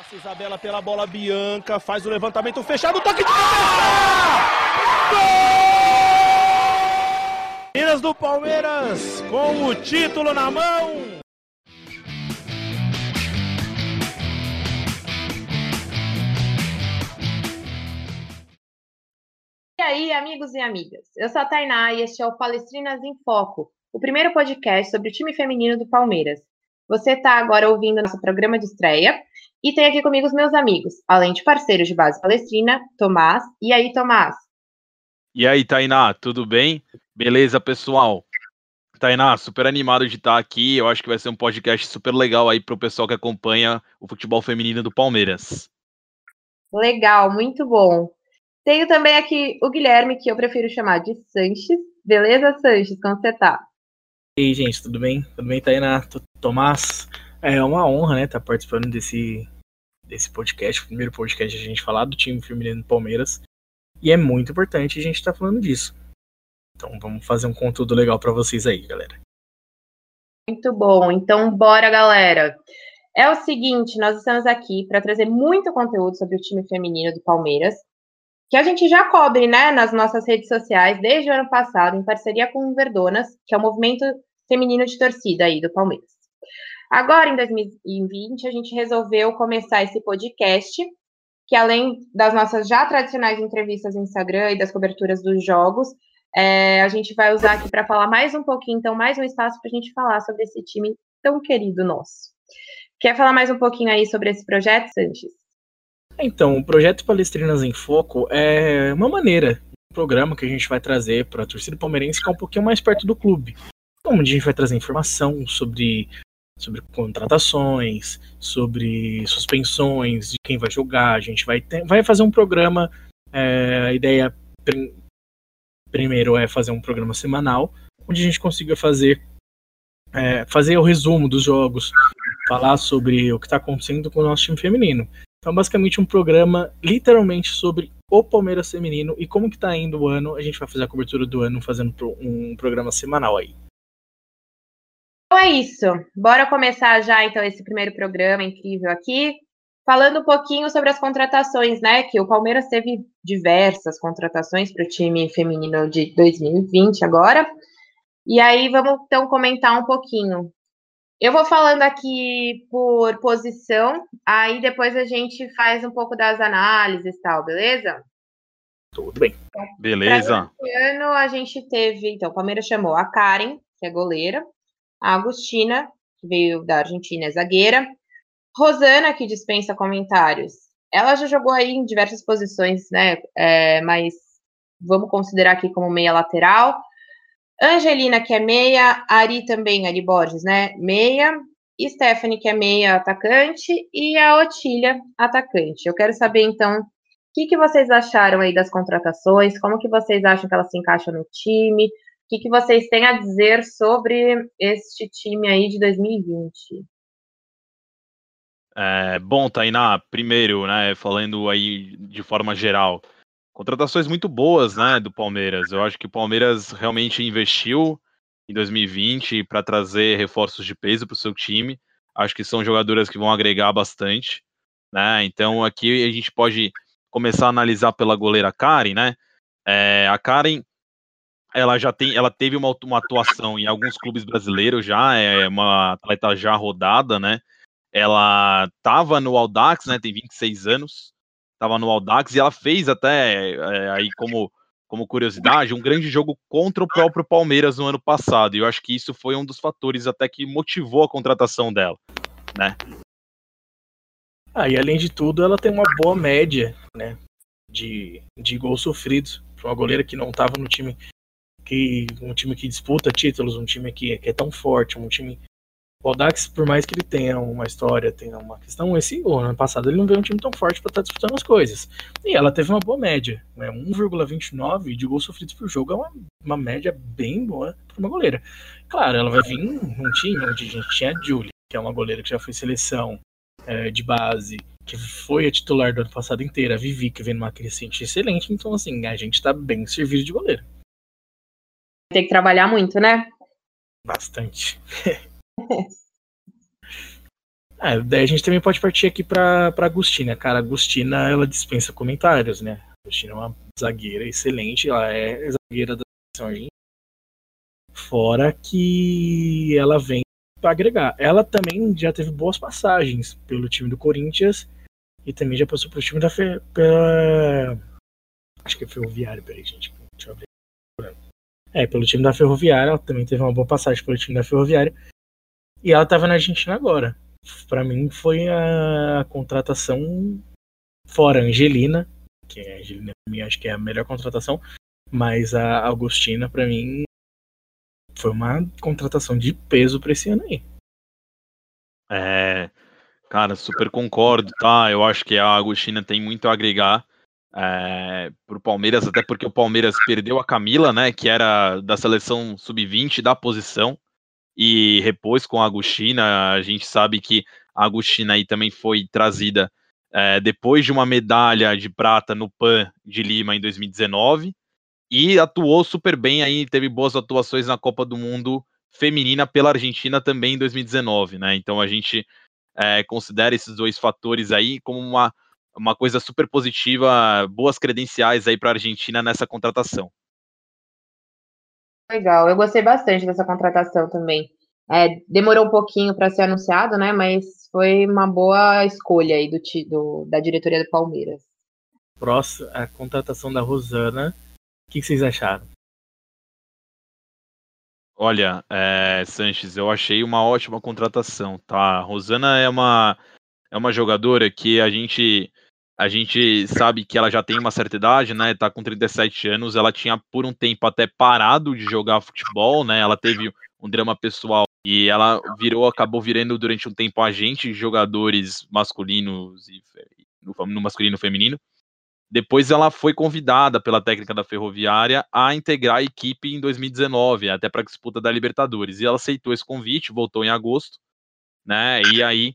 Passa Isabela pela bola, Bianca faz o levantamento fechado, toque de cabeça! Gol! Minas do Palmeiras com o título na mão. E aí, amigos e amigas? Eu sou a Tainá e este é o Palestrinas em Foco, o primeiro podcast sobre o time feminino do Palmeiras. Você está agora ouvindo nosso programa de estreia e tem aqui comigo os meus amigos, além de parceiros de base palestrina, Tomás. E aí, Tomás? E aí, Tainá, tudo bem? Beleza, pessoal? Tainá, super animado de estar aqui. Eu acho que vai ser um podcast super legal aí para o pessoal que acompanha o futebol feminino do Palmeiras. Legal, muito bom. Tenho também aqui o Guilherme, que eu prefiro chamar de Sanches. Beleza, Sanches? Como você tá? E aí, gente, tudo bem? Tudo bem, Tainá? Tomás? É uma honra, né, estar tá participando desse, desse podcast, o primeiro podcast a gente falar do time feminino do Palmeiras. E é muito importante a gente estar tá falando disso. Então vamos fazer um conteúdo legal para vocês aí, galera. Muito bom. Então bora, galera. É o seguinte, nós estamos aqui para trazer muito conteúdo sobre o time feminino do Palmeiras, que a gente já cobre, né, nas nossas redes sociais desde o ano passado, em parceria com o Verdonas, que é o movimento feminino de torcida aí do Palmeiras. Agora, em 2020, a gente resolveu começar esse podcast, que além das nossas já tradicionais entrevistas no Instagram e das coberturas dos jogos, é, a gente vai usar aqui para falar mais um pouquinho, então, mais um espaço para a gente falar sobre esse time tão querido nosso. Quer falar mais um pouquinho aí sobre esse projeto, Sanches? Então, o projeto Palestrinas em Foco é uma maneira, um programa que a gente vai trazer para a torcida palmeirense ficar um pouquinho mais perto do clube onde a gente vai trazer informação sobre, sobre contratações, sobre suspensões, de quem vai jogar. A gente vai, ter, vai fazer um programa. É, a ideia prim, primeiro é fazer um programa semanal, onde a gente consiga fazer, é, fazer o resumo dos jogos, falar sobre o que está acontecendo com o nosso time feminino. Então, basicamente, um programa literalmente sobre o Palmeiras feminino e como que tá indo o ano. A gente vai fazer a cobertura do ano fazendo um programa semanal aí. Então é isso. Bora começar já então esse primeiro programa incrível aqui, falando um pouquinho sobre as contratações, né? Que o Palmeiras teve diversas contratações para o time feminino de 2020 agora. E aí vamos então comentar um pouquinho. Eu vou falando aqui por posição, aí depois a gente faz um pouco das análises e tal, beleza? Tudo bem. Beleza. Esse ano a gente teve, então, o Palmeiras chamou a Karen, que é goleira, a Agostina, que veio da Argentina, é zagueira. Rosana, que dispensa comentários. Ela já jogou aí em diversas posições, né? É, mas vamos considerar aqui como meia lateral. Angelina, que é meia. Ari também, Ari Borges, né? Meia. Stephanie, que é meia atacante. E a Otília, atacante. Eu quero saber, então, o que, que vocês acharam aí das contratações? Como que vocês acham que elas se encaixam no time? Que, que vocês têm a dizer sobre este time aí de 2020? É, bom, Tainá, primeiro, né, falando aí de forma geral, contratações muito boas, né, do Palmeiras. Eu acho que o Palmeiras realmente investiu em 2020 para trazer reforços de peso para o seu time. Acho que são jogadoras que vão agregar bastante, né? Então aqui a gente pode começar a analisar pela goleira Karen, né? É, a Karen ela já tem, ela teve uma, uma atuação em alguns clubes brasileiros já, é uma atleta já rodada, né? Ela estava no Audax, né? Tem 26 anos, estava no Audax e ela fez até é, aí como como curiosidade, um grande jogo contra o próprio Palmeiras no ano passado. E eu acho que isso foi um dos fatores até que motivou a contratação dela, né? Ah, e além de tudo, ela tem uma boa média, né? De, de gols sofridos. Para uma goleira que não estava no time que um time que disputa títulos, um time que, que é tão forte, um time. O Audax, por mais que ele tenha uma história, tenha uma questão, esse o ano passado ele não veio um time tão forte para estar tá disputando as coisas. E ela teve uma boa média, né? 1,29 de gols sofridos por jogo é uma, uma média bem boa para uma goleira. Claro, ela vai vir num time onde a gente tinha a Julie, que é uma goleira que já foi seleção é, de base, que foi a titular do ano passado inteiro, a Vivi, que vem numa crescente excelente, então assim, a gente está bem servido de goleiro ter que trabalhar muito, né? Bastante. É, daí a gente também pode partir aqui pra, pra Agostina. Cara, a Agostina, ela dispensa comentários, né? A Agostina é uma zagueira excelente, ela é zagueira da seleção argentina. Fora que ela vem para agregar. Ela também já teve boas passagens pelo time do Corinthians e também já passou pelo time da Fe... acho que é Ferroviário, peraí, gente. Deixa eu abrir. É, pelo time da Ferroviária, ela também teve uma boa passagem pelo time da Ferroviária. E ela estava na Argentina agora. Para mim foi a contratação fora Angelina, que a Angelina pra mim acho que é a melhor contratação, mas a Augustina para mim foi uma contratação de peso para esse ano aí. É, cara, super concordo, tá? Eu acho que a Agostina tem muito a agregar é, pro Palmeiras, até porque o Palmeiras perdeu a Camila, né? Que era da seleção sub-20 da posição e repôs com a Agostina. A gente sabe que a Agostina aí também foi trazida é, depois de uma medalha de prata no PAN de Lima em 2019 e atuou super bem aí, teve boas atuações na Copa do Mundo feminina pela Argentina também em 2019, né? Então a gente é, considera esses dois fatores aí como uma, uma coisa super positiva, boas credenciais aí para a Argentina nessa contratação. Legal, eu gostei bastante dessa contratação também. É, demorou um pouquinho para ser anunciado, né? Mas foi uma boa escolha aí do, do da diretoria do Palmeiras. Próximo, a contratação da Rosana o que, vocês acharam? Olha, é, Sanches, eu achei uma ótima contratação, tá? A Rosana é uma, é uma jogadora que a gente a gente sabe que ela já tem uma certa idade, né? Tá com 37 anos. Ela tinha por um tempo até parado de jogar futebol, né? Ela teve um drama pessoal e ela virou, acabou virando durante um tempo agente de jogadores masculinos e no, no masculino e feminino. Depois ela foi convidada pela técnica da Ferroviária a integrar a equipe em 2019, até para a disputa da Libertadores. E ela aceitou esse convite, voltou em agosto, né? E aí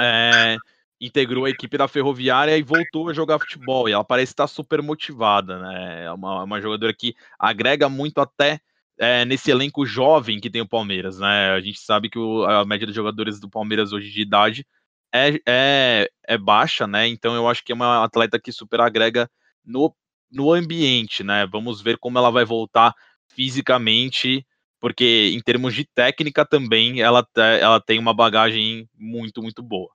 é, integrou a equipe da Ferroviária e voltou a jogar futebol. E ela parece estar super motivada, né? É uma, uma jogadora que agrega muito até é, nesse elenco jovem que tem o Palmeiras, né? A gente sabe que o, a média dos jogadores do Palmeiras hoje de idade é, é, é baixa, né? Então eu acho que é uma atleta que super agrega no, no ambiente, né? Vamos ver como ela vai voltar fisicamente, porque em termos de técnica também ela, ela tem uma bagagem muito, muito boa.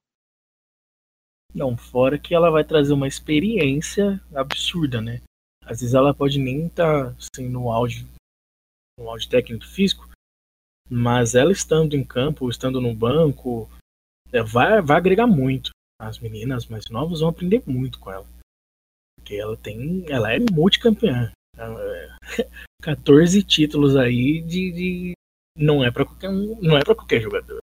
Não, fora que ela vai trazer uma experiência absurda, né? Às vezes ela pode nem estar assim, no auge, no auge técnico físico, mas ela estando em campo, estando no banco, é, vai, vai agregar muito. As meninas mais novas vão aprender muito com ela. Porque ela tem. Ela é multicampeã. É, 14 títulos aí de, de. não é para qualquer não é para qualquer jogador.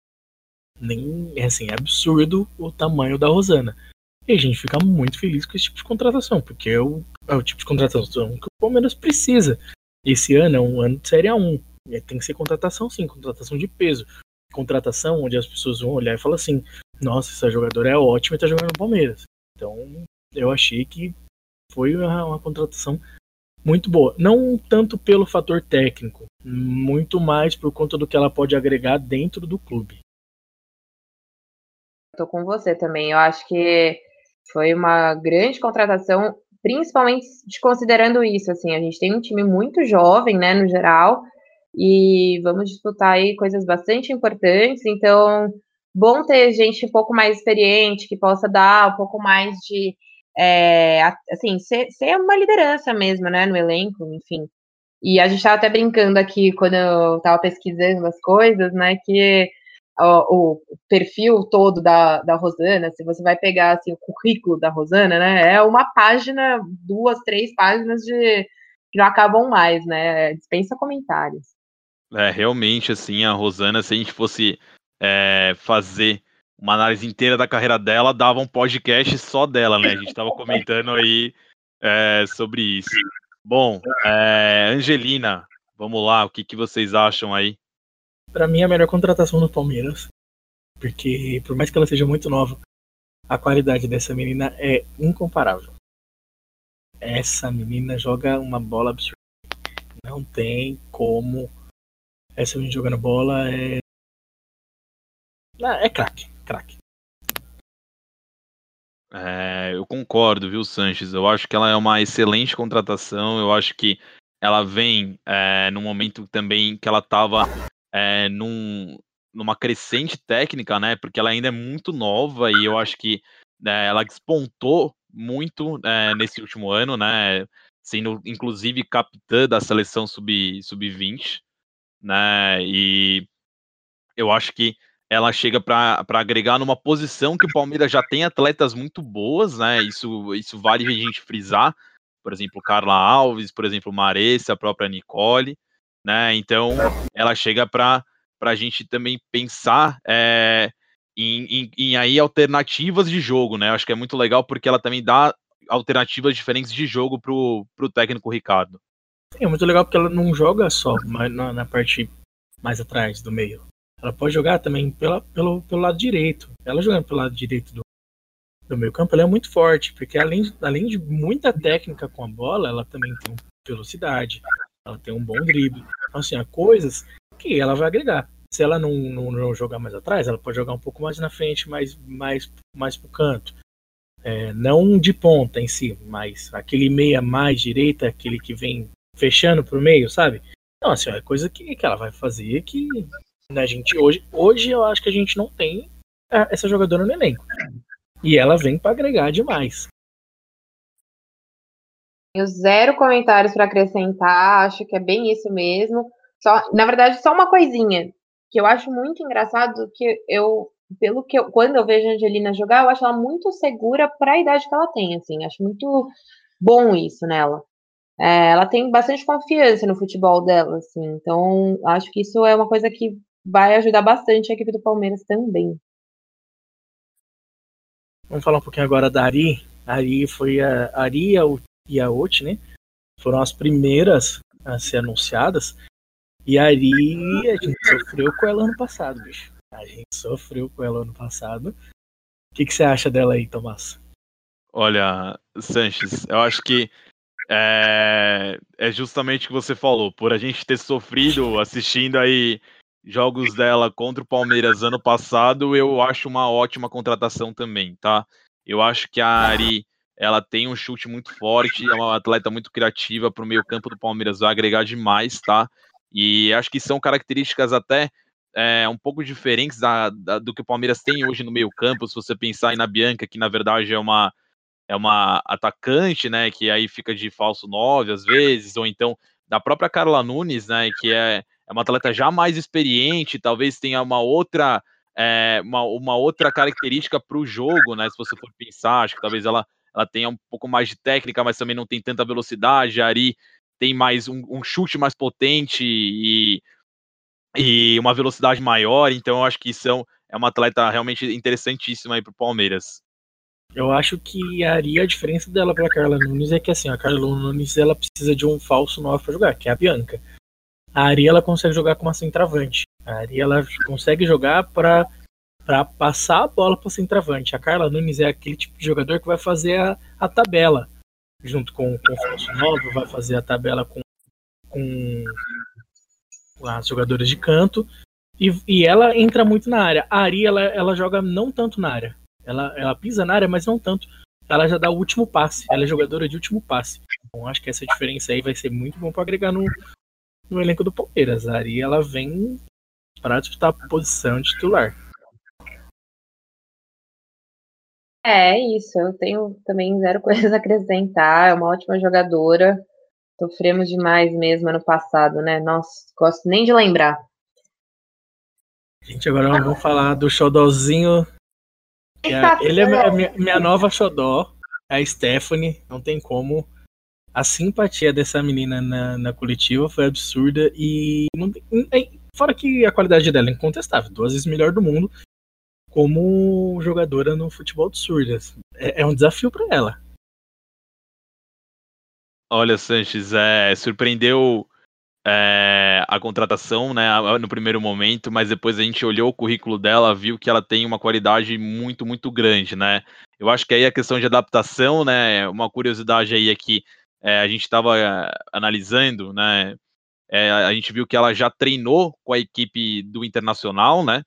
Nem assim, é absurdo o tamanho da Rosana. E a gente fica muito feliz com esse tipo de contratação, porque é o, é o tipo de contratação que o Palmeiras precisa. Esse ano é um ano de Série A1. Tem que ser contratação sim, contratação de peso contratação onde as pessoas vão olhar e falar assim: nossa, essa jogadora é ótima e tá jogando no Palmeiras. Então, eu achei que foi uma, uma contratação muito boa. Não tanto pelo fator técnico, muito mais por conta do que ela pode agregar dentro do clube. Tô com você também. Eu acho que foi uma grande contratação, principalmente considerando isso. Assim, a gente tem um time muito jovem, né, no geral, e vamos disputar aí coisas bastante importantes. Então, bom ter gente um pouco mais experiente que possa dar um pouco mais de é, assim ser, ser, uma liderança mesmo, né, no elenco, enfim. E a gente estava até brincando aqui quando eu estava pesquisando as coisas, né, que o, perfil todo da, da Rosana, se você vai pegar assim, o currículo da Rosana, né, é uma página, duas, três páginas de que não acabam mais, né? Dispensa comentários. É, realmente, assim, a Rosana, se a gente fosse é, fazer uma análise inteira da carreira dela, dava um podcast só dela, né? A gente estava comentando aí é, sobre isso. Bom, é, Angelina, vamos lá, o que, que vocês acham aí? Para mim, a melhor contratação do Palmeiras, porque por mais que ela seja muito nova, a qualidade dessa menina é incomparável. Essa menina joga uma bola absurda. Não tem como essa menina jogando bola é. Ah, é craque. craque. É, eu concordo, viu, Sanches? Eu acho que ela é uma excelente contratação. Eu acho que ela vem é, num momento também que ela estava é, num, numa crescente técnica, né? Porque ela ainda é muito nova e eu acho que né, ela despontou muito é, nesse último ano, né? Sendo inclusive capitã da seleção sub-20, sub né? E eu acho que ela chega para agregar numa posição que o Palmeiras já tem atletas muito boas, né? Isso, isso vale a gente frisar. Por exemplo, Carla Alves, por exemplo, Maressa, a própria Nicole, né? Então, ela chega para a gente também pensar é, em, em, em, aí alternativas de jogo, né? Eu acho que é muito legal porque ela também dá alternativas diferentes de jogo pro, pro técnico Ricardo. É muito legal porque ela não joga só na, na parte mais atrás do meio. Ela pode jogar também pela, pelo, pelo lado direito. Ela jogando pelo lado direito do, do meio campo, ela é muito forte, porque além, além de muita técnica com a bola, ela também tem velocidade, ela tem um bom drible. Então, assim, há coisas que ela vai agregar. Se ela não, não, não, jogar mais atrás, ela pode jogar um pouco mais na frente, mais, mais, mais pro canto. É, não de ponta em si, mas aquele meia mais direita, aquele que vem fechando pro meio, sabe? Então, assim, é coisa que, que ela vai fazer que né, a gente hoje, hoje eu acho que a gente não tem é, essa jogadora no elenco. E ela vem para agregar demais. Tenho zero comentários para acrescentar, acho que é bem isso mesmo. Só, na verdade, só uma coisinha que eu acho muito engraçado que eu, pelo que eu, quando eu vejo a Angelina jogar, eu acho ela muito segura para a idade que ela tem, assim, acho muito bom isso nela. É, ela tem bastante confiança no futebol dela, assim, então acho que isso é uma coisa que vai ajudar bastante a equipe do Palmeiras também. Vamos falar um pouquinho agora da Ari. A Ari foi a Ari e a Ot, né? Foram as primeiras a ser anunciadas. E a Ari a gente sofreu com ela ano passado, bicho. A gente sofreu com ela ano passado. O que, que você acha dela aí, Tomás? Olha, Sanches, eu acho que é, é justamente o que você falou. Por a gente ter sofrido assistindo aí jogos dela contra o Palmeiras ano passado, eu acho uma ótima contratação também, tá? Eu acho que a Ari, ela tem um chute muito forte, é uma atleta muito criativa para o meio campo do Palmeiras, vai agregar demais, tá? E acho que são características até é, um pouco diferentes da, da, do que o Palmeiras tem hoje no meio campo, se você pensar na Bianca, que na verdade é uma é uma atacante, né, que aí fica de falso 9 às vezes, ou então da própria Carla Nunes, né, que é é uma atleta já mais experiente, talvez tenha uma outra é, uma, uma outra característica para o jogo, né? Se você for pensar, acho que talvez ela, ela tenha um pouco mais de técnica, mas também não tem tanta velocidade. A Ari tem mais um, um chute mais potente e, e uma velocidade maior, então eu acho que são é uma atleta realmente interessantíssima aí o Palmeiras. Eu acho que a Ari, a diferença dela para a Carla Nunes é que assim, a Carla Nunes ela precisa de um falso 9 para jogar, que é a Bianca a Ari ela consegue jogar como uma centroavante. A Ari ela consegue jogar para para passar a bola para centroavante. A Carla Nunes é aquele tipo de jogador que vai fazer a, a tabela junto com, com o Falso Novo, vai fazer a tabela com, com as jogadoras de canto e, e ela entra muito na área. A Ari ela, ela joga não tanto na área. Ela, ela pisa na área, mas não tanto. Ela já dá o último passe. Ela é jogadora de último passe. Então acho que essa diferença aí vai ser muito bom para agregar no, no elenco do Palmeiras. A Ari ela vem para disputar a posição titular. É isso, eu tenho também zero coisas a acrescentar. É uma ótima jogadora. Sofremos demais mesmo ano passado, né? Nossa, gosto nem de lembrar. Gente, agora vamos falar do xodózinho. É, ele é minha, minha, minha nova xodó, é a Stephanie. Não tem como a simpatia dessa menina na, na coletiva foi absurda e não, fora que a qualidade dela é incontestável, duas vezes melhor do mundo como jogadora no futebol de surdas. É, é um desafio para ela. Olha, Sanches, é, surpreendeu é, a contratação né, no primeiro momento, mas depois a gente olhou o currículo dela, viu que ela tem uma qualidade muito, muito grande, né? Eu acho que aí a questão de adaptação, né? Uma curiosidade aí é que é, a gente estava é, analisando, né? É, a gente viu que ela já treinou com a equipe do Internacional, né?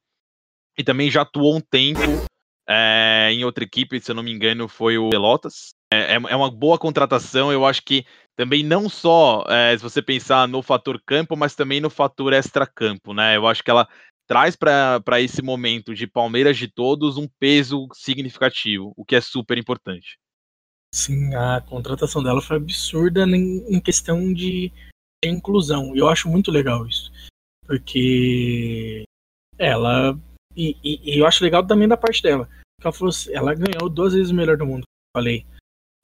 E também já atuou um tempo é, em outra equipe, se eu não me engano, foi o Pelotas. É, é, é uma boa contratação, eu acho que também não só é, se você pensar no fator campo, mas também no fator extra-campo, né? Eu acho que ela traz para esse momento de Palmeiras de todos um peso significativo, o que é super importante. Sim, a contratação dela foi absurda em, questão de inclusão. E eu acho muito legal isso. Porque ela. E, e, e, eu acho legal também da parte dela. Ela, falou, assim, ela ganhou duas vezes o melhor do mundo. Falei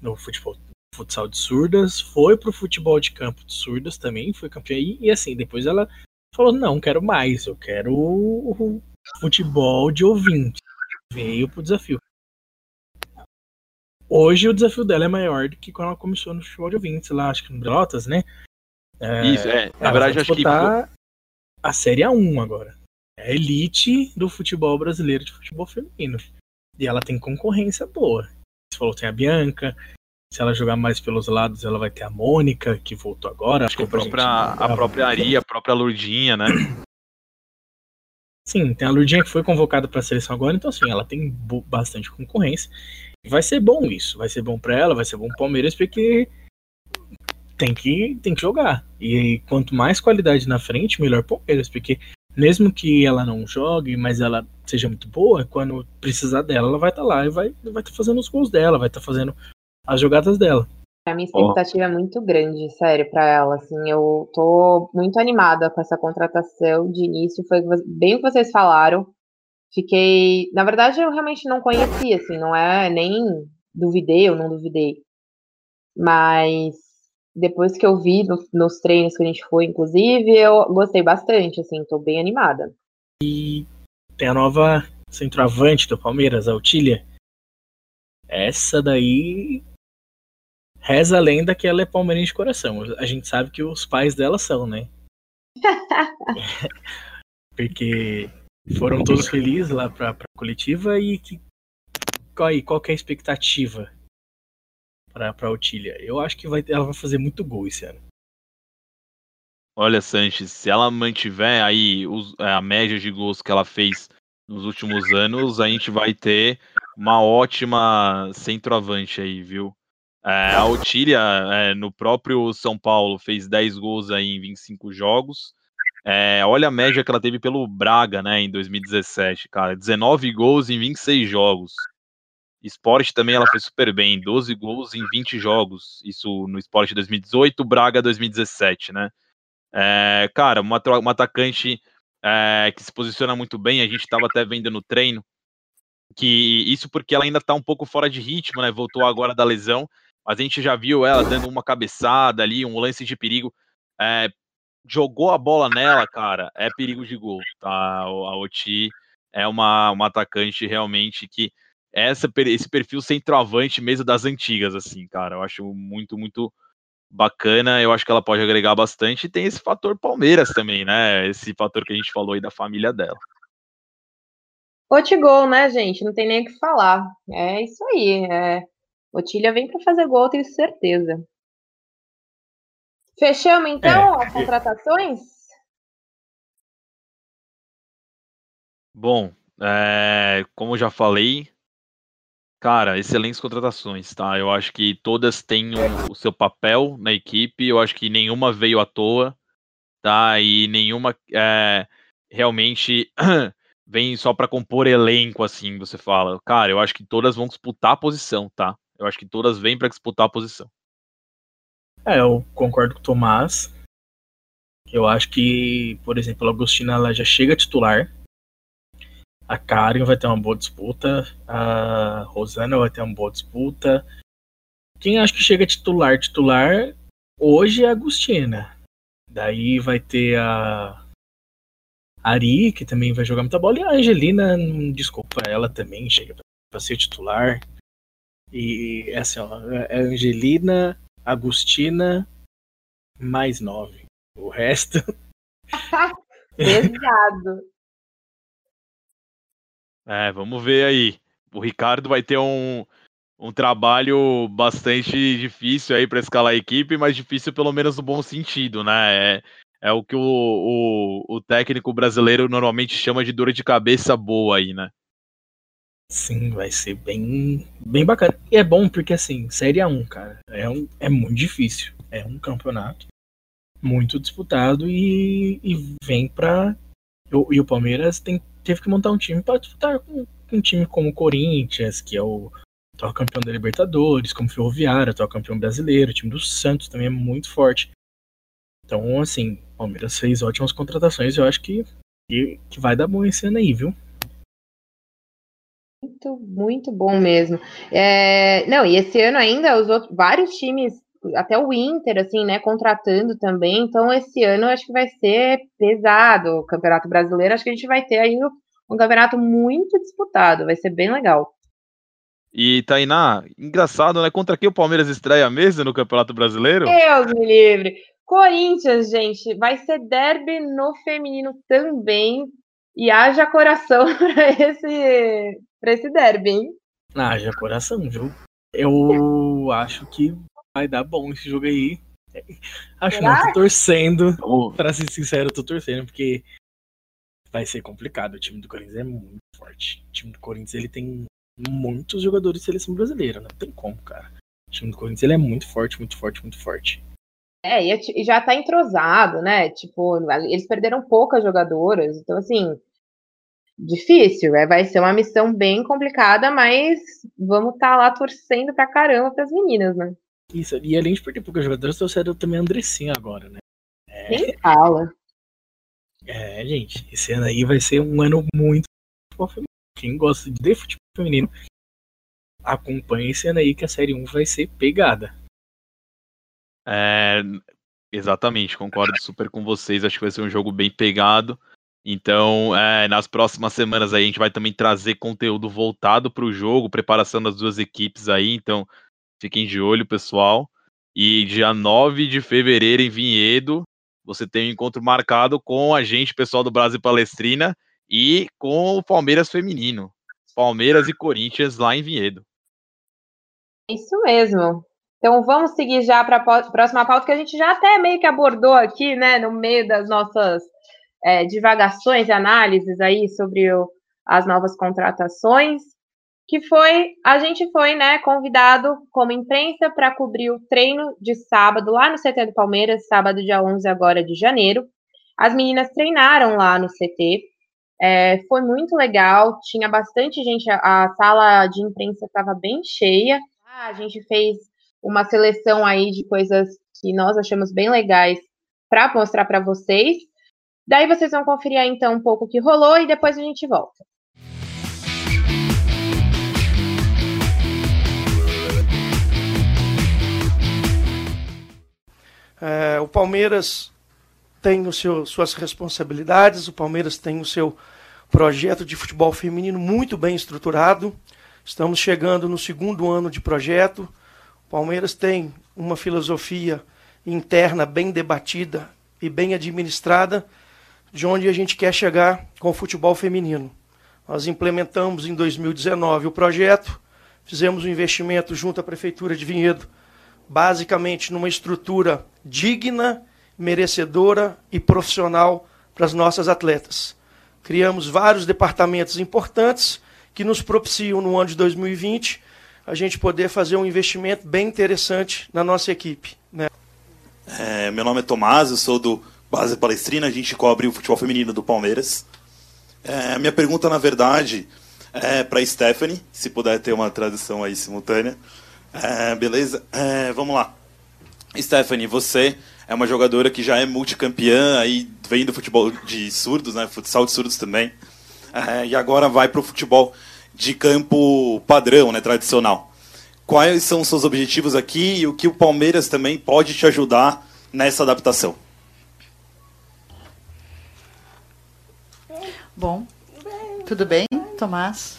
no futebol futsal de surdas, foi pro futebol de campo de surdas também, foi campeã. E, e assim, depois ela falou: não, quero mais, eu quero o futebol de ouvinte. Veio pro desafio. Hoje o desafio dela é maior do que quando ela começou no futebol de ouvintes lá, acho que no Brotas, né? É, Isso, é. Na verdade, acho que. A Série A1 agora. É a elite do futebol brasileiro de futebol feminino. E ela tem concorrência boa. Você falou, tem a Bianca, se ela jogar mais pelos lados, ela vai ter a Mônica, que voltou agora. Acho que a própria, a própria Aria, a própria Lourdinha, né? Sim, tem a Lourdinha que foi convocada para a seleção agora, então assim, ela tem bastante concorrência. Vai ser bom isso, vai ser bom para ela, vai ser bom pro Palmeiras, porque tem que, tem que jogar. E quanto mais qualidade na frente, melhor Palmeiras, porque mesmo que ela não jogue, mas ela seja muito boa, quando precisar dela, ela vai estar tá lá e vai estar vai tá fazendo os gols dela, vai estar tá fazendo as jogadas dela. A minha expectativa oh. é muito grande, sério, para ela. Assim, eu tô muito animada com essa contratação de início. Foi bem o que vocês falaram. Fiquei. Na verdade, eu realmente não conhecia, assim, não é nem duvidei ou não duvidei. Mas depois que eu vi no, nos treinos que a gente foi, inclusive, eu gostei bastante, assim, tô bem animada. E tem a nova centroavante do Palmeiras, a Otília. Essa daí Reza a lenda que ela é palmeirense de coração. A gente sabe que os pais dela são, né? Porque foram todos felizes lá pra, pra coletiva e que, qual, aí, qual que é a expectativa pra, pra Otília? Eu acho que vai, ela vai fazer muito gol esse ano. Olha, Sanches, se ela mantiver aí os, é, a média de gols que ela fez nos últimos anos, a gente vai ter uma ótima centroavante aí, viu? É, a Otília, é, no próprio São Paulo, fez 10 gols aí em 25 jogos. É, olha a média que ela teve pelo Braga, né, em 2017, cara. 19 gols em 26 jogos. Esporte também ela foi super bem, 12 gols em 20 jogos. Isso no Esporte 2018, Braga 2017, né? É, cara, uma, uma atacante é, que se posiciona muito bem, a gente estava até vendo no treino, que isso porque ela ainda está um pouco fora de ritmo, né? Voltou agora da lesão, mas a gente já viu ela dando uma cabeçada ali, um lance de perigo. É, jogou a bola nela, cara, é perigo de gol, tá? A Oti é uma, uma atacante realmente que essa, esse perfil centroavante mesmo das antigas, assim, cara. Eu acho muito, muito bacana. Eu acho que ela pode agregar bastante. E tem esse fator Palmeiras também, né? Esse fator que a gente falou aí da família dela. Otigol, né, gente? Não tem nem o que falar. É isso aí. É Otília vem para fazer gol, tenho certeza. Fechamos então é. as contratações? Bom, é, como já falei, cara, excelentes contratações, tá? Eu acho que todas têm o, o seu papel na equipe, eu acho que nenhuma veio à toa, tá? E nenhuma é, realmente vem só para compor elenco, assim, você fala. Cara, eu acho que todas vão disputar a posição, tá? Eu acho que todas vêm para disputar a posição. É, eu concordo com o Tomás. Eu acho que, por exemplo, a Agostina ela já chega titular. A Karen vai ter uma boa disputa. A Rosana vai ter uma boa disputa. Quem acho que chega titular, titular, hoje é a Agostina. Daí vai ter a Ari, que também vai jogar muita bola. E a Angelina, desculpa, ela também chega para ser titular. E é assim, ó, é Angelina, Agostina, mais nove. O resto. Pesado. É, vamos ver aí. O Ricardo vai ter um, um trabalho bastante difícil aí para escalar a equipe, mas difícil pelo menos no bom sentido, né? É, é o que o, o, o técnico brasileiro normalmente chama de dor de cabeça boa aí, né? Sim, vai ser bem, bem bacana. E é bom porque, assim, Série A1, cara, é, um, é muito difícil. É um campeonato muito disputado e, e vem pra. E o Palmeiras tem, teve que montar um time para disputar com, um time como o Corinthians, que é o atual campeão da Libertadores, como Ferroviário, atual campeão brasileiro, o time do Santos também é muito forte. Então, assim, o Palmeiras fez ótimas contratações eu acho que, que, que vai dar bom esse ano aí, viu? Muito, muito bom mesmo. É, não, e esse ano ainda os outros, vários times, até o Inter, assim, né, contratando também. Então, esse ano acho que vai ser pesado o Campeonato Brasileiro. Acho que a gente vai ter aí um campeonato muito disputado, vai ser bem legal. E Tainá, engraçado, né? Contra quem o Palmeiras estreia mesmo no Campeonato Brasileiro? Deus me livre. Corinthians, gente, vai ser derby no feminino também. E haja coração para esse, pra esse derby, hein? Haja coração, viu? Eu acho que vai dar bom esse jogo aí. Acho Será? não, tô torcendo. Pra ser sincero, tô torcendo, porque vai ser complicado. O time do Corinthians é muito forte. O time do Corinthians ele tem muitos jogadores de seleção brasileira, não tem como, cara. O time do Corinthians ele é muito forte, muito forte, muito forte. É, e já tá entrosado, né? Tipo, eles perderam poucas jogadoras, então assim, difícil, é, vai ser uma missão bem complicada, mas vamos estar tá lá torcendo pra caramba pras meninas, né? Isso, e além de perder poucas jogadoras, trouxeram também a Andressinha agora, né? É... Nem fala. É, gente, esse ano aí vai ser um ano muito quem gosta de futebol feminino, acompanhe esse ano aí que a Série 1 vai ser pegada. É, exatamente, concordo super com vocês. Acho que vai ser um jogo bem pegado. Então, é, nas próximas semanas aí, a gente vai também trazer conteúdo voltado para o jogo, preparação das duas equipes aí. Então, fiquem de olho, pessoal. E dia 9 de fevereiro, em Vinhedo, você tem um encontro marcado com a gente, pessoal do Brasil Palestrina, e com o Palmeiras Feminino. Palmeiras e Corinthians lá em Vinhedo. Isso mesmo. Então vamos seguir já para a próxima pauta que a gente já até meio que abordou aqui, né, no meio das nossas é, divagações e análises aí sobre o, as novas contratações, que foi a gente foi, né, convidado como imprensa para cobrir o treino de sábado lá no CT do Palmeiras, sábado dia 11 agora de janeiro. As meninas treinaram lá no CT é, foi muito legal, tinha bastante gente, a, sala de imprensa estava bem cheia. a gente fez uma seleção aí de coisas que nós achamos bem legais para mostrar para vocês. Daí vocês vão conferir aí, então um pouco o que rolou e depois a gente volta. É, o Palmeiras tem o seu, suas responsabilidades, o Palmeiras tem o seu projeto de futebol feminino muito bem estruturado. Estamos chegando no segundo ano de projeto. O Palmeiras tem uma filosofia interna bem debatida e bem administrada de onde a gente quer chegar com o futebol feminino. Nós implementamos em 2019 o projeto, fizemos um investimento junto à Prefeitura de Vinhedo, basicamente numa estrutura digna merecedora e profissional para as nossas atletas. Criamos vários departamentos importantes que nos propiciam no ano de 2020 a gente poder fazer um investimento bem interessante na nossa equipe. Né? É, meu nome é Tomás, eu sou do Base Palestrina, a gente cobre o futebol feminino do Palmeiras. É, a minha pergunta, na verdade, é para Stephanie, se puder ter uma tradução aí simultânea. É, beleza? É, vamos lá. Stephanie, você é uma jogadora que já é multicampeã, aí vem do futebol de surdos, né? Futsal de surdos também. É, e agora vai para o futebol de campo padrão, né? Tradicional. Quais são os seus objetivos aqui e o que o Palmeiras também pode te ajudar nessa adaptação? Bom, tudo bem, Tomás?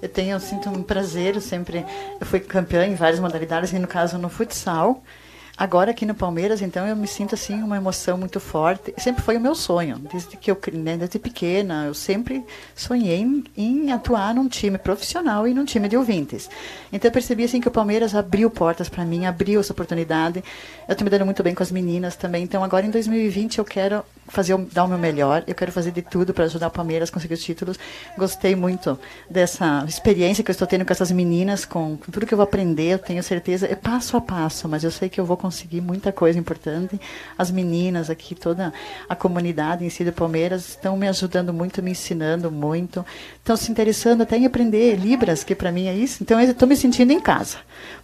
Eu tenho, eu sinto um prazer, eu sempre eu fui campeã em várias modalidades, e no caso no futsal. Agora aqui no Palmeiras, então, eu me sinto assim uma emoção muito forte. Sempre foi o meu sonho, desde que eu né, desde pequena, eu sempre sonhei em, em, atuar num time profissional e num time de ouvintes. Então eu percebi assim que o Palmeiras abriu portas para mim, abriu essa oportunidade. Eu estou me dando muito bem com as meninas também. Então agora em 2020 eu quero fazer dar o meu melhor. Eu quero fazer de tudo para ajudar o Palmeiras a conseguir os títulos. Gostei muito dessa experiência que eu estou tendo com essas meninas, com, tudo que eu vou aprender. Eu tenho certeza, é passo a passo, mas eu sei que eu vou conseguir muita coisa importante. As meninas aqui, toda a comunidade em si do Palmeiras estão me ajudando muito, me ensinando muito, estão se interessando até em aprender Libras, que para mim é isso. Então eu estou me sentindo em casa.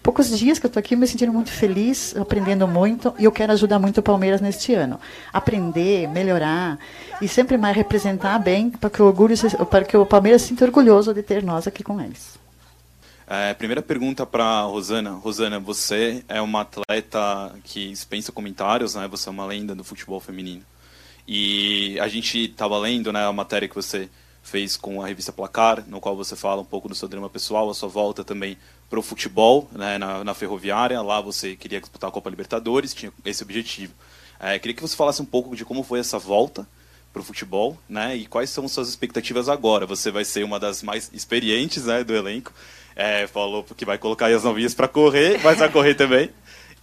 Poucos dias que eu estou aqui me sentindo muito feliz, aprendendo muito e eu quero ajudar muito o Palmeiras neste ano. Aprender, melhorar e sempre mais representar bem para que o orgulho, para que o Palmeiras se sinta orgulhoso de ter nós aqui com eles. É, primeira pergunta para Rosana. Rosana, você é uma atleta que dispensa comentários, né? Você é uma lenda do futebol feminino. E a gente estava lendo, né, a matéria que você fez com a revista Placar, no qual você fala um pouco do seu drama pessoal, a sua volta também para o futebol, né, na, na Ferroviária. Lá você queria disputar a Copa Libertadores, tinha esse objetivo. É, queria que você falasse um pouco de como foi essa volta para o futebol, né? E quais são suas expectativas agora? Você vai ser uma das mais experientes, né, do elenco. É, falou que vai colocar as novinhas para correr, mas vai correr também.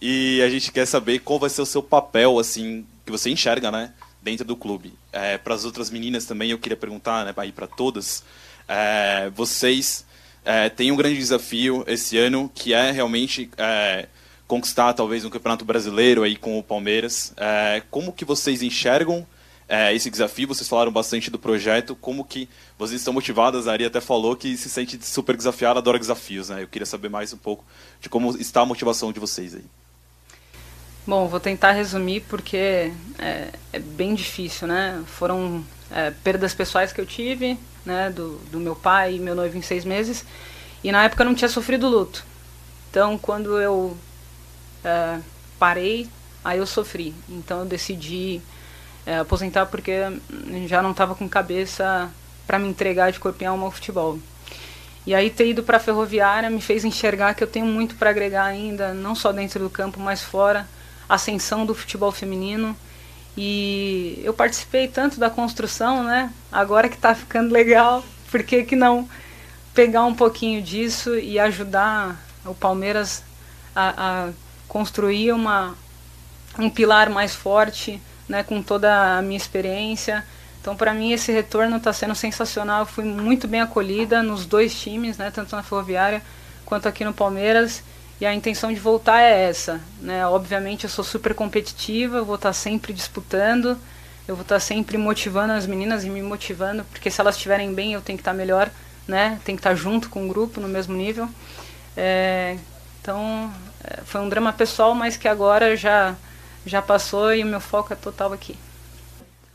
E a gente quer saber qual vai ser o seu papel, assim, que você enxerga, né, dentro do clube. É, para as outras meninas também, eu queria perguntar, né, para todas, é, vocês é, têm um grande desafio esse ano, que é realmente é, conquistar talvez um campeonato brasileiro aí com o Palmeiras. É, como que vocês enxergam é, esse desafio? Vocês falaram bastante do projeto. Como que vocês estão motivadas? A Ari até falou que se sente super desafiada, adora desafios. Né? Eu queria saber mais um pouco de como está a motivação de vocês aí. Bom, vou tentar resumir porque é, é bem difícil, né? Foram é, perdas pessoais que eu tive, né? Do, do meu pai e meu noivo em seis meses. E na época eu não tinha sofrido luto. Então, quando eu é, parei, aí eu sofri. Então eu decidi é, aposentar porque já não estava com cabeça para me entregar de corpo e alma ao futebol. E aí ter ido para a ferroviária me fez enxergar que eu tenho muito para agregar ainda, não só dentro do campo, mas fora, ascensão do futebol feminino. E eu participei tanto da construção, né? Agora que está ficando legal, por que, que não pegar um pouquinho disso e ajudar o Palmeiras a, a construir uma, um pilar mais forte, né, com toda a minha experiência. Então, para mim, esse retorno está sendo sensacional. Eu fui muito bem acolhida nos dois times, né, tanto na Ferroviária quanto aqui no Palmeiras. E a intenção de voltar é essa. Né? Obviamente, eu sou super competitiva, vou estar tá sempre disputando, eu vou estar tá sempre motivando as meninas e me motivando, porque se elas estiverem bem, eu tenho que estar tá melhor, né? Tem que estar junto com o grupo, no mesmo nível. É, então, é, foi um drama pessoal, mas que agora já, já passou e o meu foco é total aqui.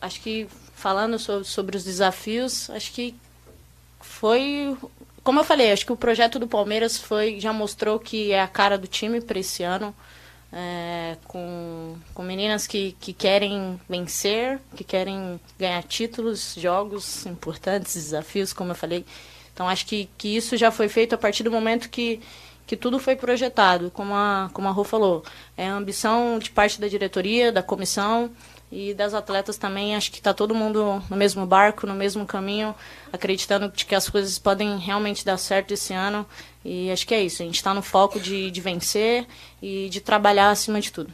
Acho que falando sobre, sobre os desafios, acho que foi como eu falei, acho que o projeto do Palmeiras foi já mostrou que é a cara do time para esse ano, é, com, com meninas que, que querem vencer, que querem ganhar títulos, jogos importantes, desafios, como eu falei. Então acho que, que isso já foi feito a partir do momento que que tudo foi projetado, como a, como a Rô falou. É a ambição de parte da diretoria, da comissão e das atletas também. Acho que está todo mundo no mesmo barco, no mesmo caminho, acreditando que as coisas podem realmente dar certo esse ano. E acho que é isso. A gente está no foco de, de vencer e de trabalhar acima de tudo.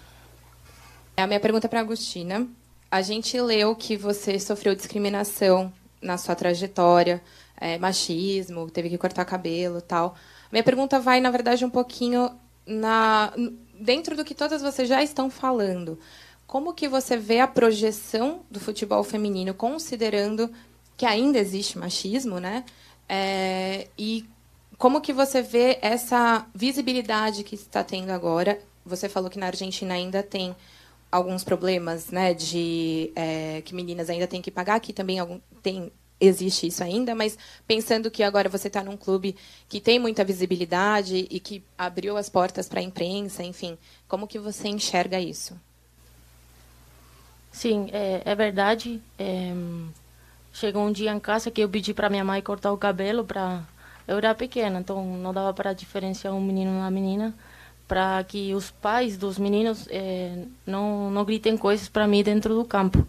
A minha pergunta é para a Agostina. A gente leu que você sofreu discriminação na sua trajetória, é, machismo, teve que cortar cabelo tal. Minha pergunta vai, na verdade, um pouquinho na, dentro do que todas vocês já estão falando. Como que você vê a projeção do futebol feminino, considerando que ainda existe machismo, né? É, e como que você vê essa visibilidade que está tendo agora? Você falou que na Argentina ainda tem alguns problemas, né, de é, que meninas ainda têm que pagar, aqui também algum, tem existe isso ainda, mas pensando que agora você está num clube que tem muita visibilidade e que abriu as portas para a imprensa, enfim, como que você enxerga isso? Sim, é, é verdade. É, chegou um dia em casa que eu pedi para minha mãe cortar o cabelo para eu era pequena, então não dava para diferenciar um menino uma menina para que os pais dos meninos é, não, não gritem coisas para mim dentro do campo.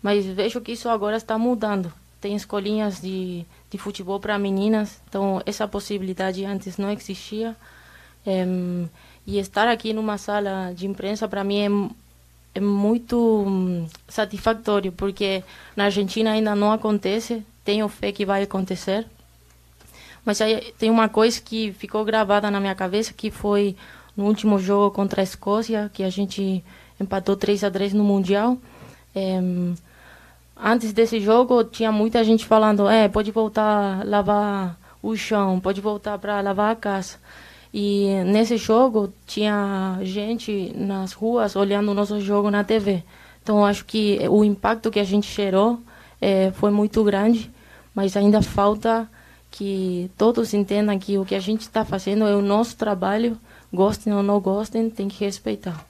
Mas vejo que isso agora está mudando. Tem escolinhas de, de futebol para meninas, então essa possibilidade antes não existia. É, e estar aqui numa sala de imprensa para mim é, é muito hum, satisfatório, porque na Argentina ainda não acontece, tenho fé que vai acontecer. Mas aí tem uma coisa que ficou gravada na minha cabeça, que foi no último jogo contra a Escócia, que a gente empatou 3 a 3 no Mundial. É, antes desse jogo, tinha muita gente falando: é, pode voltar a lavar o chão, pode voltar para lavar a casa. E nesse jogo, tinha gente nas ruas olhando o nosso jogo na TV. Então, acho que o impacto que a gente gerou é, foi muito grande, mas ainda falta que todos entendam que o que a gente está fazendo é o nosso trabalho Gostem ou não gostem, tem que respeitar.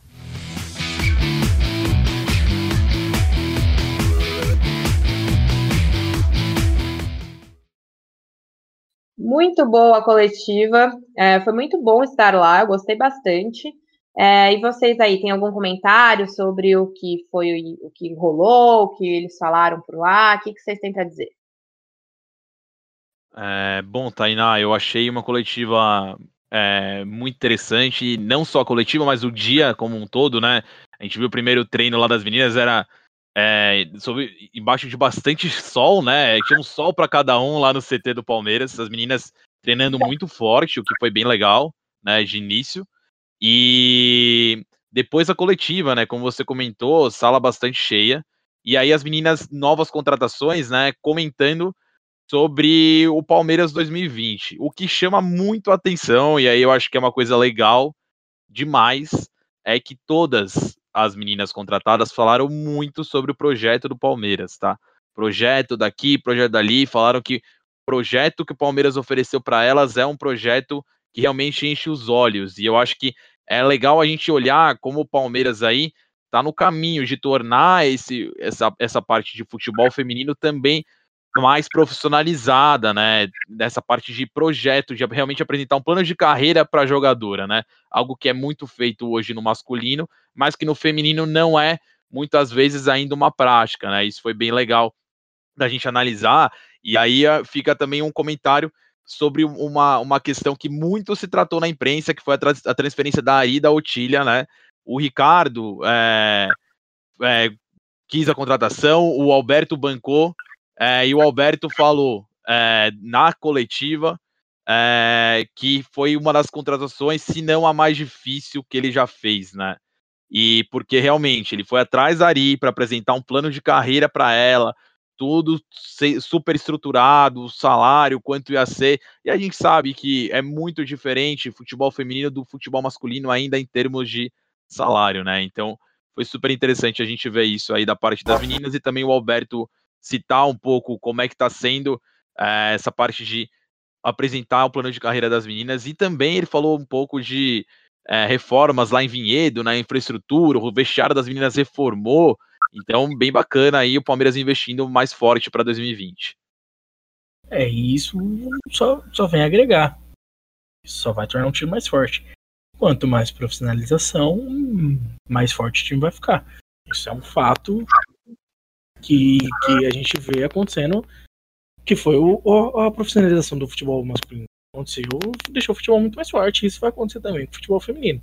Muito boa a coletiva, é, foi muito bom estar lá, gostei bastante. É, e vocês aí, tem algum comentário sobre o que foi o que rolou, o que eles falaram por lá? O que, que vocês têm para dizer? É, bom, Tainá, eu achei uma coletiva é, muito interessante, não só a coletiva, mas o dia como um todo, né? A gente viu o primeiro treino lá das meninas, era é, sobre, embaixo de bastante sol, né? Tinha um sol para cada um lá no CT do Palmeiras, as meninas treinando muito forte, o que foi bem legal, né? De início. E depois a coletiva, né? Como você comentou, sala bastante cheia. E aí as meninas, novas contratações, né? Comentando sobre o Palmeiras 2020. O que chama muito atenção, e aí eu acho que é uma coisa legal demais, é que todas as meninas contratadas falaram muito sobre o projeto do Palmeiras, tá? Projeto daqui, projeto dali, falaram que o projeto que o Palmeiras ofereceu para elas é um projeto que realmente enche os olhos. E eu acho que é legal a gente olhar como o Palmeiras aí está no caminho de tornar esse, essa, essa parte de futebol feminino também mais profissionalizada, né? Dessa parte de projeto, de realmente apresentar um plano de carreira para a jogadora, né? Algo que é muito feito hoje no masculino, mas que no feminino não é muitas vezes ainda uma prática, né? Isso foi bem legal da gente analisar. E aí ah, fica também um comentário sobre uma, uma questão que muito se tratou na imprensa, que foi a, tra a transferência da Ari da Otília, né? O Ricardo é, é, quis a contratação, o Alberto bancou é, e o Alberto falou é, na coletiva é, que foi uma das contratações, se não a mais difícil que ele já fez, né? E porque realmente ele foi atrás da Ari para apresentar um plano de carreira para ela, tudo super estruturado, o salário, quanto ia ser. E a gente sabe que é muito diferente futebol feminino do futebol masculino, ainda em termos de salário, né? Então foi super interessante a gente ver isso aí da parte das meninas e também o Alberto citar um pouco como é que está sendo é, essa parte de apresentar o plano de carreira das meninas e também ele falou um pouco de é, reformas lá em Vinhedo, na infraestrutura, o vestiário das meninas reformou, então bem bacana aí o Palmeiras investindo mais forte para 2020. É, isso só, só vem agregar. Isso só vai tornar um time mais forte. Quanto mais profissionalização, mais forte o time vai ficar. Isso é um fato que, que a gente vê acontecendo, que foi o, a profissionalização do futebol masculino. Aconteceu, deixou o futebol muito mais forte, e isso vai acontecer também com o futebol feminino.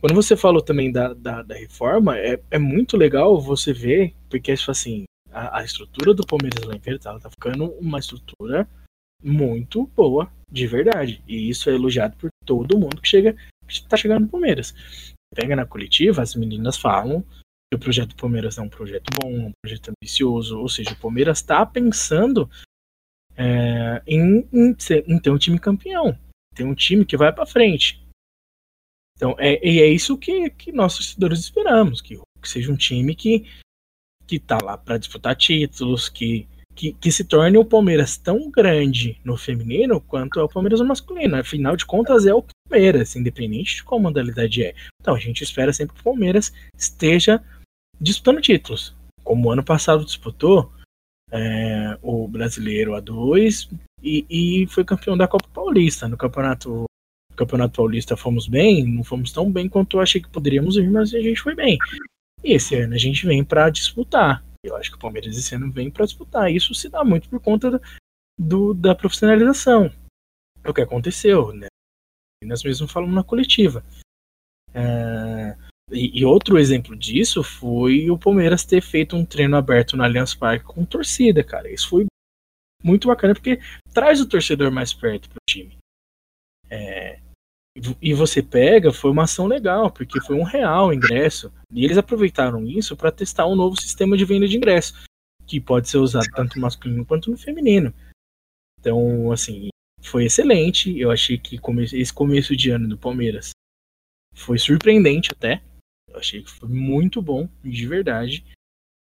Quando você falou também da, da, da reforma, é, é muito legal você ver, porque tipo assim, a, a estrutura do Palmeiras lá em Verde, ela tá ficando uma estrutura muito boa, de verdade. E isso é elogiado por todo mundo que chega, que tá chegando no Palmeiras. Pega na coletiva, as meninas falam o projeto Palmeiras é um projeto bom, um projeto ambicioso, ou seja, o Palmeiras está pensando é, em, em, em, ter um time campeão, ter um time que vai para frente. Então, é, e é isso que, que nós torcedores esperamos, que, que seja um time que que está lá para disputar títulos, que, que, que, se torne o Palmeiras tão grande no feminino quanto é o Palmeiras no masculino. Afinal de contas, é o Palmeiras, independente de qual modalidade é. Então, a gente espera sempre que o Palmeiras esteja disputando títulos. Como ano passado disputou é, o brasileiro A2 e, e, foi campeão da Copa Paulista no campeonato Campeonato Paulista fomos bem, não fomos tão bem quanto eu achei que poderíamos ir, mas a gente foi bem. E esse ano a gente vem para disputar. Eu acho que o Palmeiras esse ano vem para disputar. Isso se dá muito por conta do, da profissionalização. É o que aconteceu, né? E nós mesmos falamos na coletiva. É... E, e, outro exemplo disso foi o Palmeiras ter feito um treino aberto no Allianz Parque com torcida, cara. Isso foi muito bacana porque traz o torcedor mais perto pro time. É, e você pega, foi uma ação legal, porque foi um real ingresso. E eles aproveitaram isso para testar um novo sistema de venda de ingresso, que pode ser usado tanto no masculino quanto no feminino. Então, assim, foi excelente. Eu achei que esse começo de ano do Palmeiras foi surpreendente até. Eu achei que foi muito bom, de verdade.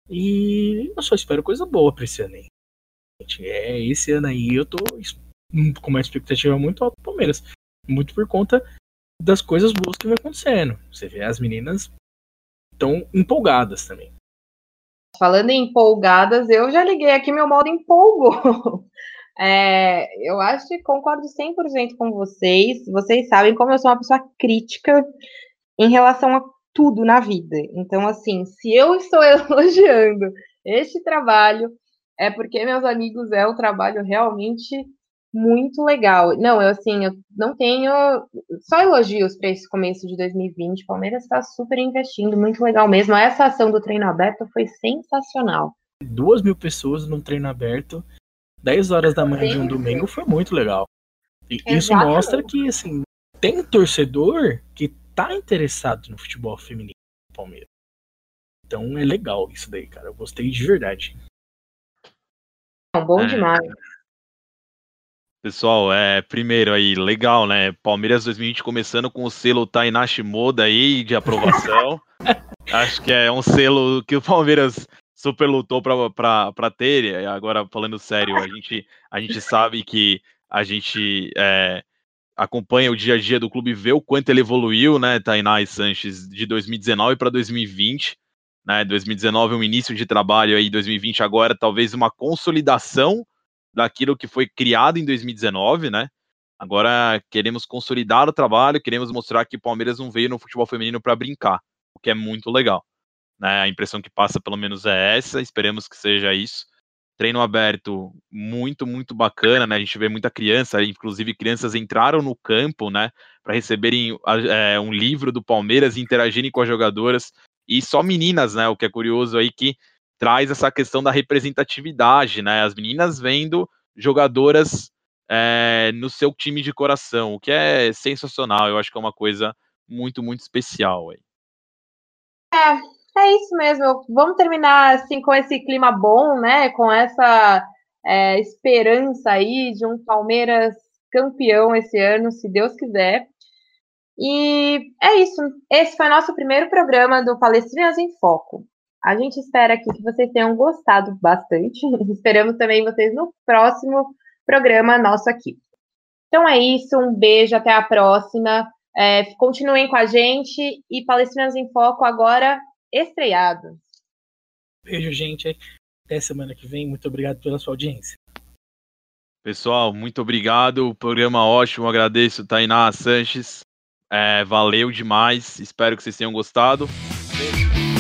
E eu só espero coisa boa pra esse ano aí. É, esse ano aí eu tô com uma expectativa muito alta do Palmeiras. Muito por conta das coisas boas que vem acontecendo. Você vê as meninas estão empolgadas também. Falando em empolgadas, eu já liguei aqui meu modo empolgo. É, eu acho que concordo 100% com vocês. Vocês sabem como eu sou uma pessoa crítica em relação a tudo na vida. Então, assim, se eu estou elogiando este trabalho, é porque, meus amigos, é um trabalho realmente muito legal. Não, eu assim, eu não tenho só elogios para esse começo de 2020. O Palmeiras está super investindo, muito legal mesmo. Essa ação do treino aberto foi sensacional. Duas mil pessoas no treino aberto, 10 horas da manhã de um domingo, foi muito legal. E Exatamente. isso mostra que, assim, tem torcedor que tá interessado no futebol feminino do Palmeiras. Então é legal isso daí, cara. Eu gostei de verdade. Bom é. demais. Pessoal, é, primeiro aí, legal, né? Palmeiras 2020 começando com o selo Tainá Shimoda aí de aprovação. Acho que é um selo que o Palmeiras super lutou para ter. Agora, falando sério, a gente, a gente sabe que a gente é, acompanha o dia a dia do clube, vê o quanto ele evoluiu, né, Tainá e Sanches, de 2019 para 2020. Né, 2019 um início de trabalho aí, 2020 agora talvez uma consolidação daquilo que foi criado em 2019, né? Agora queremos consolidar o trabalho, queremos mostrar que o Palmeiras não veio no futebol feminino para brincar, o que é muito legal. Né? A impressão que passa, pelo menos, é essa. Esperemos que seja isso. Treino aberto, muito, muito bacana, né? A gente vê muita criança, inclusive crianças entraram no campo, né? Para receberem é, um livro do Palmeiras e interagirem com as jogadoras. E só meninas, né? O que é curioso aí que traz essa questão da representatividade, né? As meninas vendo jogadoras é, no seu time de coração, o que é sensacional. Eu acho que é uma coisa muito, muito especial aí. É, é isso mesmo. Vamos terminar assim com esse clima bom, né? Com essa é, esperança aí de um Palmeiras campeão esse ano, se Deus quiser. E é isso. Esse foi nosso primeiro programa do Palestrinas em Foco. A gente espera aqui que vocês tenham gostado bastante. Esperamos também vocês no próximo programa nosso aqui. Então é isso, um beijo, até a próxima. É, continuem com a gente e Palestinas em Foco agora estreado. Beijo, gente. Até semana que vem. Muito obrigado pela sua audiência. Pessoal, muito obrigado. O programa ótimo. Agradeço, Tainá Sanches. É, valeu demais. Espero que vocês tenham gostado. Beijo.